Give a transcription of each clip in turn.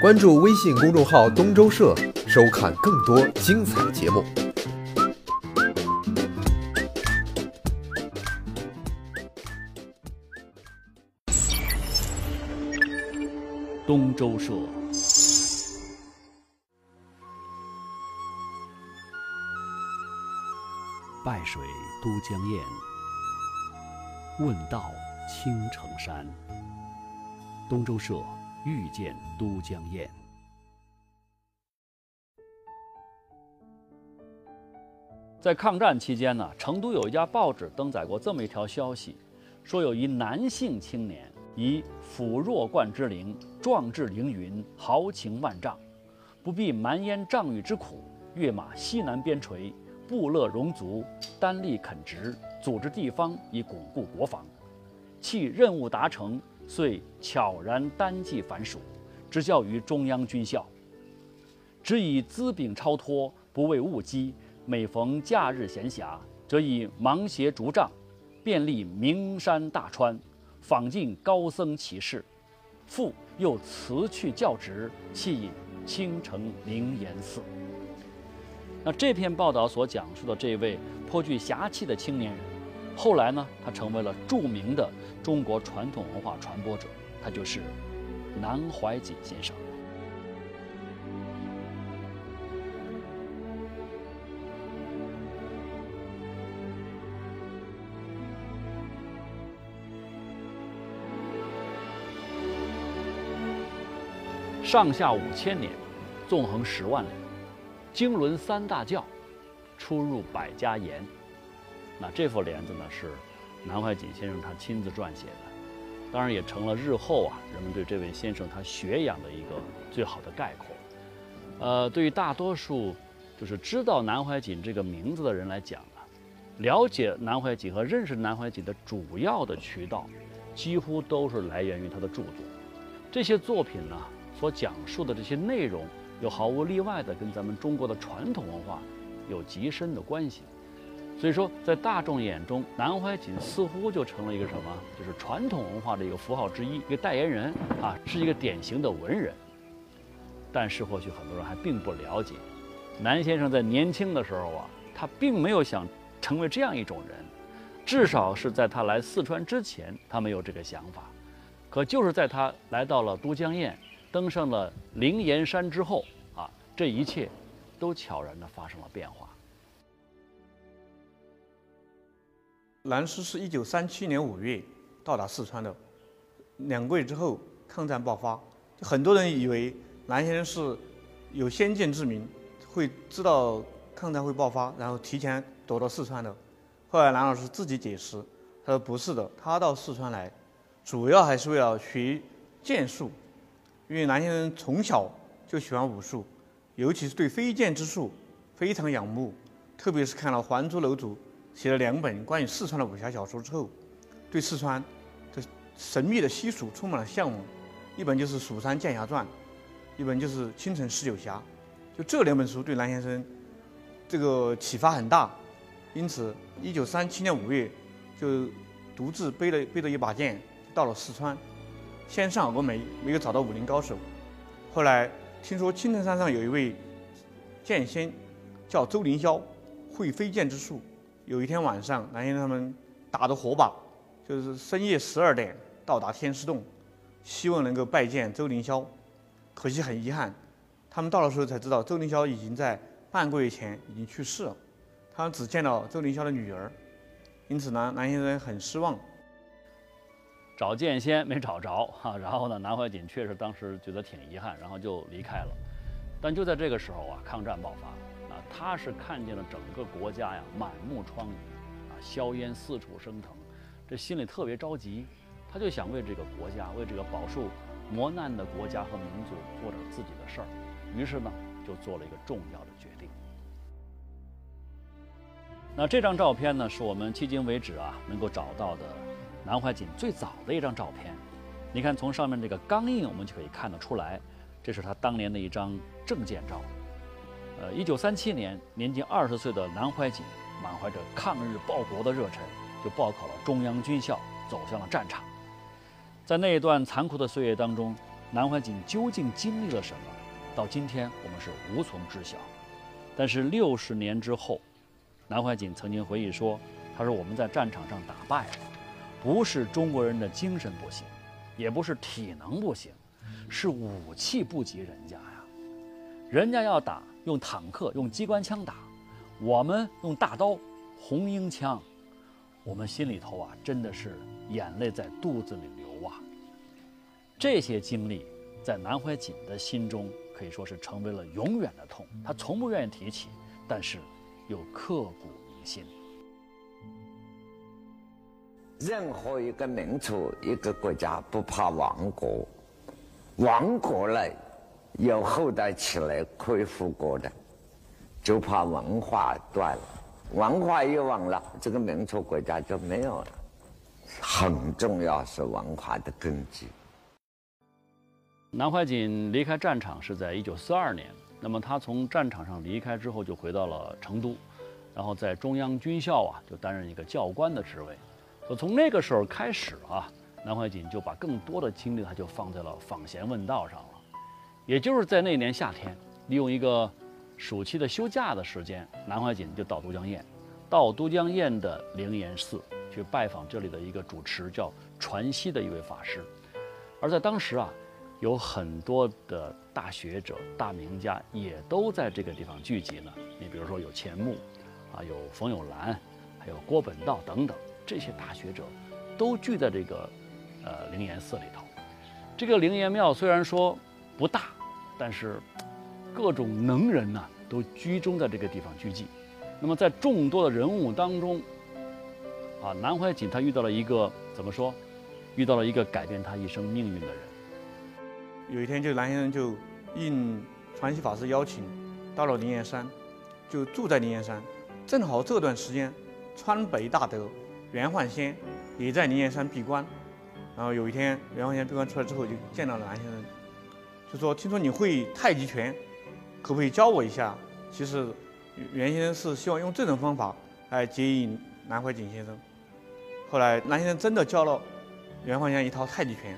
关注微信公众号“东周社”，收看更多精彩节目。东周社。拜水都江堰，问道青城山。东周社遇见都江堰。在抗战期间呢，成都有一家报纸登载过这么一条消息，说有一男性青年以俯弱冠之龄，壮志凌云，豪情万丈，不避蛮烟瘴雨之苦，跃马西南边陲。部落戎族单力垦殖，组织地方以巩固国防。其任务达成，遂悄然单骑返蜀，执教于中央军校。只以资禀超脱，不畏物饥。每逢假日闲暇，则以芒鞋竹杖，遍历名山大川，访尽高僧奇士。复又辞去教职，弃隐青城灵岩寺。那这篇报道所讲述的这位颇具侠气的青年人，后来呢，他成为了著名的中国传统文化传播者，他就是南怀瑾先生。上下五千年，纵横十万里。经纶三大教，出入百家言。那这副帘子呢，是南怀瑾先生他亲自撰写的，当然也成了日后啊人们对这位先生他学养的一个最好的概括。呃，对于大多数就是知道南怀瑾这个名字的人来讲呢，了解南怀瑾和认识南怀瑾的主要的渠道，几乎都是来源于他的著作。这些作品呢，所讲述的这些内容。又毫无例外地跟咱们中国的传统文化有极深的关系，所以说在大众眼中，南怀瑾似乎就成了一个什么？就是传统文化的一个符号之一，一个代言人啊，是一个典型的文人。但是或许很多人还并不了解，南先生在年轻的时候啊，他并没有想成为这样一种人，至少是在他来四川之前，他没有这个想法。可就是在他来到了都江堰。登上了灵岩山之后，啊，这一切都悄然地发生了变化。南师是一九三七年五月到达四川的，两个月之后抗战爆发，很多人以为南先生是有先见之明，会知道抗战会爆发，然后提前躲到四川的。后来南老师自己解释，他说不是的，他到四川来，主要还是为了学剑术。因为南先生从小就喜欢武术，尤其是对飞剑之术非常仰慕，特别是看了《还珠楼主》写了两本关于四川的武侠小说之后，对四川的神秘的西蜀充满了向往。一本就是《蜀山剑侠传》，一本就是《青城十九侠》，就这两本书对南先生这个启发很大。因此，一九三七年五月，就独自背了背着一把剑到了四川。先上峨眉，没有找到武林高手。后来听说青城山上有一位剑仙，叫周凌霄，会飞剑之术。有一天晚上，南先生他们打着火把，就是深夜十二点到达天师洞，希望能够拜见周凌霄。可惜很遗憾，他们到的时候才知道，周凌霄已经在半个月前已经去世了。他们只见到周凌霄的女儿，因此呢，南先生很失望。找剑仙没找着哈，然后呢，南怀瑾确实当时觉得挺遗憾，然后就离开了。但就在这个时候啊，抗战爆发，他是看见了整个国家呀满目疮痍啊，硝烟四处升腾，这心里特别着急，他就想为这个国家，为这个饱受磨难的国家和民族做点自己的事儿，于是呢，就做了一个重要的决定。那这张照片呢，是我们迄今为止啊能够找到的。南怀瑾最早的一张照片，你看从上面这个钢印，我们就可以看得出来，这是他当年的一张证件照。呃，一九三七年，年仅二十岁的南怀瑾，满怀着抗日报国的热忱，就报考了中央军校，走向了战场。在那一段残酷的岁月当中，南怀瑾究竟经历了什么，到今天我们是无从知晓。但是六十年之后，南怀瑾曾经回忆说：“他说我们在战场上打败了，不是中国人的精神不行，也不是体能不行，是武器不及人家呀。人家要打用坦克、用机关枪打，我们用大刀、红缨枪，我们心里头啊真的是眼泪在肚子里流啊。这些经历在南怀瑾的心中。”可以说是成为了永远的痛，他从不愿意提起，但是又刻骨铭心。任何一个民族、一个国家不怕亡国，亡国了有后代起来可以复国的，就怕文化断了。文化一亡了，这个民族国家就没有了。很重要是文化的根基。南怀瑾离开战场是在一九四二年。那么他从战场上离开之后，就回到了成都，然后在中央军校啊，就担任一个教官的职位。就从那个时候开始啊，南怀瑾就把更多的精力，他就放在了访贤问道上。也就是在那年夏天，利用一个暑期的休假的时间，南怀瑾就到都江堰，到都江堰的灵岩寺去拜访这里的一个主持叫传熙的一位法师。而在当时啊。有很多的大学者、大名家也都在这个地方聚集呢。你比如说有钱穆，啊，有冯友兰，还有郭本道等等，这些大学者都聚在这个呃灵岩寺里头。这个灵岩庙虽然说不大，但是各种能人呐都居中在这个地方聚集。那么在众多的人物当中，啊，南怀瑾他遇到了一个怎么说？遇到了一个改变他一生命运的人。有一天，就南先生就应传习法师邀请，到了灵岩山，就住在灵岩山。正好这段时间，川北大德袁焕仙也在灵岩山闭关。然后有一天，袁焕仙闭关出来之后，就见到了南先生，就说：“听说你会太极拳，可不可以教我一下？”其实袁先生是希望用这种方法来接引南怀瑾先生。后来南先生真的教了袁焕先一套太极拳。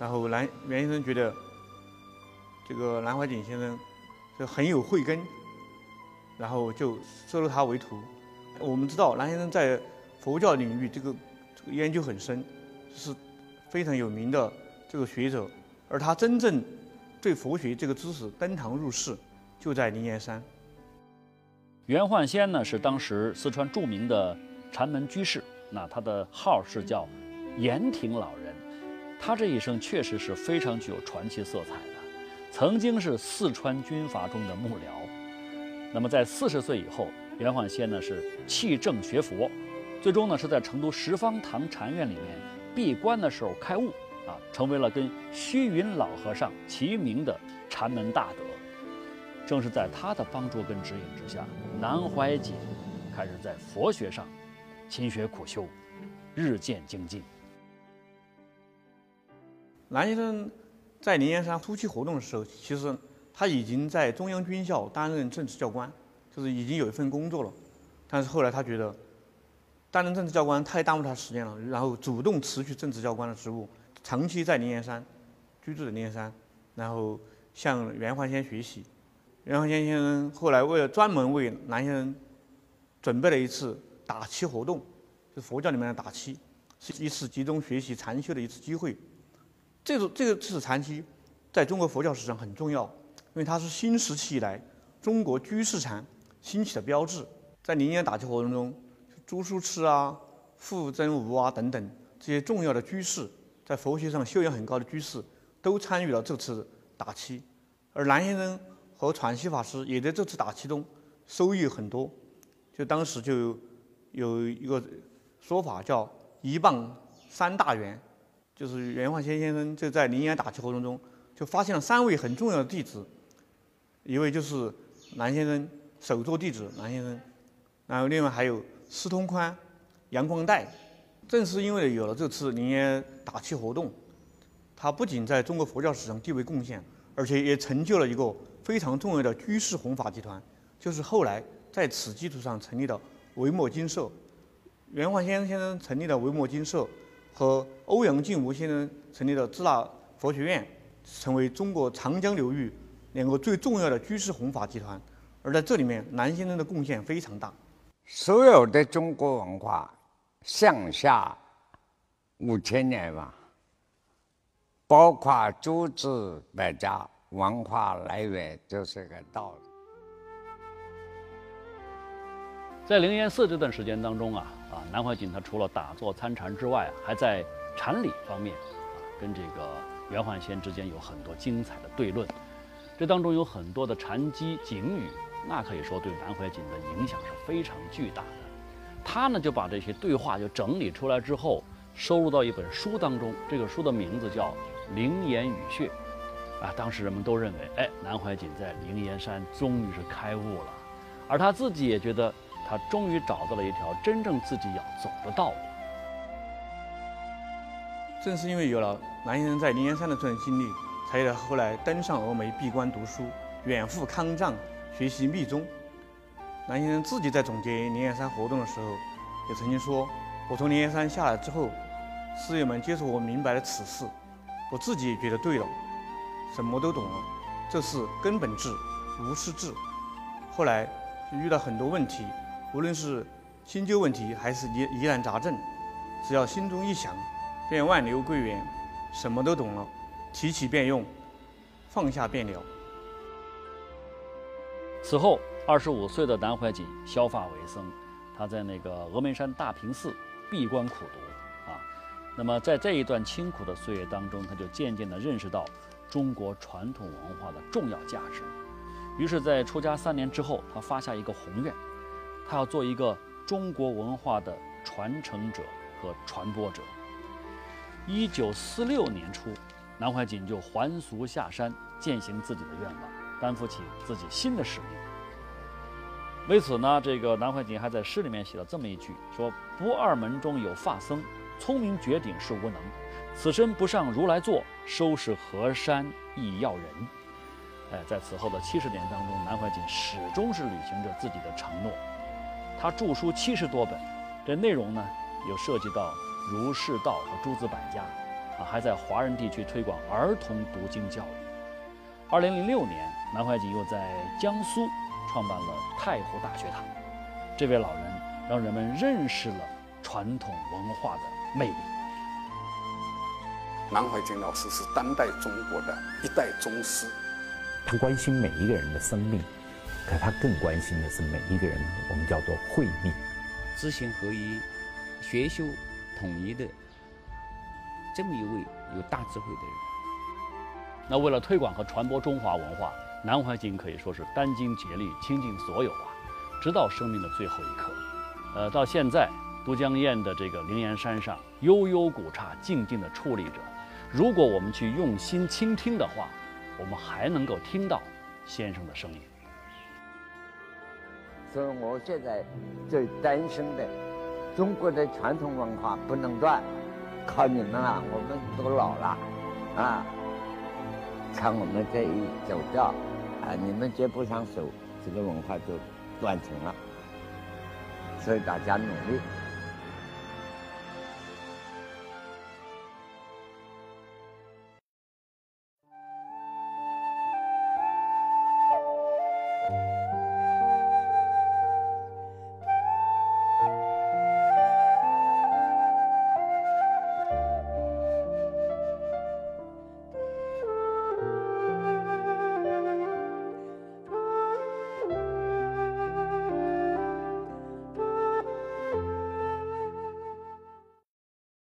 然后南袁先生觉得，这个南怀瑾先生就很有慧根，然后就收了他为徒。我们知道南先生在佛教领域这个这个研究很深，是非常有名的这个学者。而他真正对佛学这个知识登堂入室，就在灵岩山。袁焕先呢是当时四川著名的禅门居士，那他的号是叫延亭老人。他这一生确实是非常具有传奇色彩的，曾经是四川军阀中的幕僚。那么在四十岁以后，袁焕先呢是弃政学佛，最终呢是在成都十方堂禅院里面闭关的时候开悟，啊，成为了跟虚云老和尚齐名的禅门大德。正是在他的帮助跟指引之下，南怀瑾开始在佛学上勤学苦修，日渐精进。南先生在灵岩山初期活动的时候，其实他已经在中央军校担任政治教官，就是已经有一份工作了。但是后来他觉得担任政治教官太耽误他时间了，然后主动辞去政治教官的职务，长期在灵岩山居住在灵岩山，然后向袁焕先学习。袁焕先先生后来为了专门为南先生准备了一次打七活动，就是佛教里面的打七，是一次集中学习禅修的一次机会。这个这个次禅期，在中国佛教史上很重要，因为它是新时期以来中国居士禅兴起的标志。在灵岩打七活动中，朱书痴啊、傅真吾啊等等这些重要的居士，在佛学上修养很高的居士，都参与了这次打七。而南先生和传习法师也在这次打七中收益很多。就当时就有一个说法叫“一棒三大圆”。就是袁焕先先生就在灵岩打七活动中，就发现了三位很重要的弟子，一位就是南先生首座弟子南先生，然后另外还有施通宽、杨光岱。正是因为有了这次灵岩打七活动，他不仅在中国佛教史上地位贡献，而且也成就了一个非常重要的居士弘法集团，就是后来在此基础上成立的维摩经社。袁焕先先生成立的维摩经社。和欧阳靖无先生成立的支那佛学院，成为中国长江流域两个最重要的居士弘法集团。而在这里面，南先生的贡献非常大。所有的中国文化向下五千年吧，包括诸子百家，文化来源就是个道理。在灵岩寺这段时间当中啊，啊，南怀瑾他除了打坐参禅之外，还在禅理方面啊，跟这个袁焕先之间有很多精彩的对论。这当中有很多的禅机警语，那可以说对南怀瑾的影响是非常巨大的。他呢就把这些对话就整理出来之后，收录到一本书当中。这个书的名字叫《灵岩语穴》。啊，当时人们都认为，哎，南怀瑾在灵岩山终于是开悟了，而他自己也觉得。他终于找到了一条真正自己要走的道路。正是因为有了南先生在灵岩山的这段经历，才有了后来登上峨眉闭关读书，远赴康藏学习密宗。南先生自己在总结灵岩山活动的时候，也曾经说：“我从灵岩山下来之后，师友们接受我明白了此事，我自己也觉得对了，什么都懂了，这是根本智，无师智。”后来就遇到很多问题。无论是新旧问题还是疑疑难杂症，只要心中一想，便万流归元，什么都懂了，提起便用，放下便了。此后，二十五岁的南怀瑾削发为僧，他在那个峨眉山大平寺闭关苦读啊。那么在这一段清苦的岁月当中，他就渐渐地认识到中国传统文化的重要价值。于是，在出家三年之后，他发下一个宏愿。他要做一个中国文化的传承者和传播者。一九四六年初，南怀瑾就还俗下山，践行自己的愿望，担负起自己新的使命。为此呢，这个南怀瑾还在诗里面写了这么一句：说不二门中有发僧，聪明绝顶是无能。此身不上如来座，收拾河山亦要人。哎，在此后的七十年当中，南怀瑾始终是履行着自己的承诺。他著书七十多本，这内容呢，有涉及到儒释道和诸子百家，啊，还在华人地区推广儿童读经教育。二零零六年，南怀瑾又在江苏创办了太湖大学堂。这位老人让人们认识了传统文化的魅力。南怀瑾老师是当代中国的一代宗师，他关心每一个人的生命。可他更关心的是每一个人，我们叫做慧命，知行合一、学修统一的这么一位有大智慧的人。那为了推广和传播中华文化，南怀瑾可以说是殚精竭力，倾尽所有啊，直到生命的最后一刻。呃，到现在都江堰的这个灵岩山上，悠悠古刹静静地矗立着。如果我们去用心倾听的话，我们还能够听到先生的声音。所以我现在最担心的，中国的传统文化不能断，靠你们了，我们都老了，啊，看我们这一走掉，啊，你们接不上手，这个文化就断层了。所以大家努力。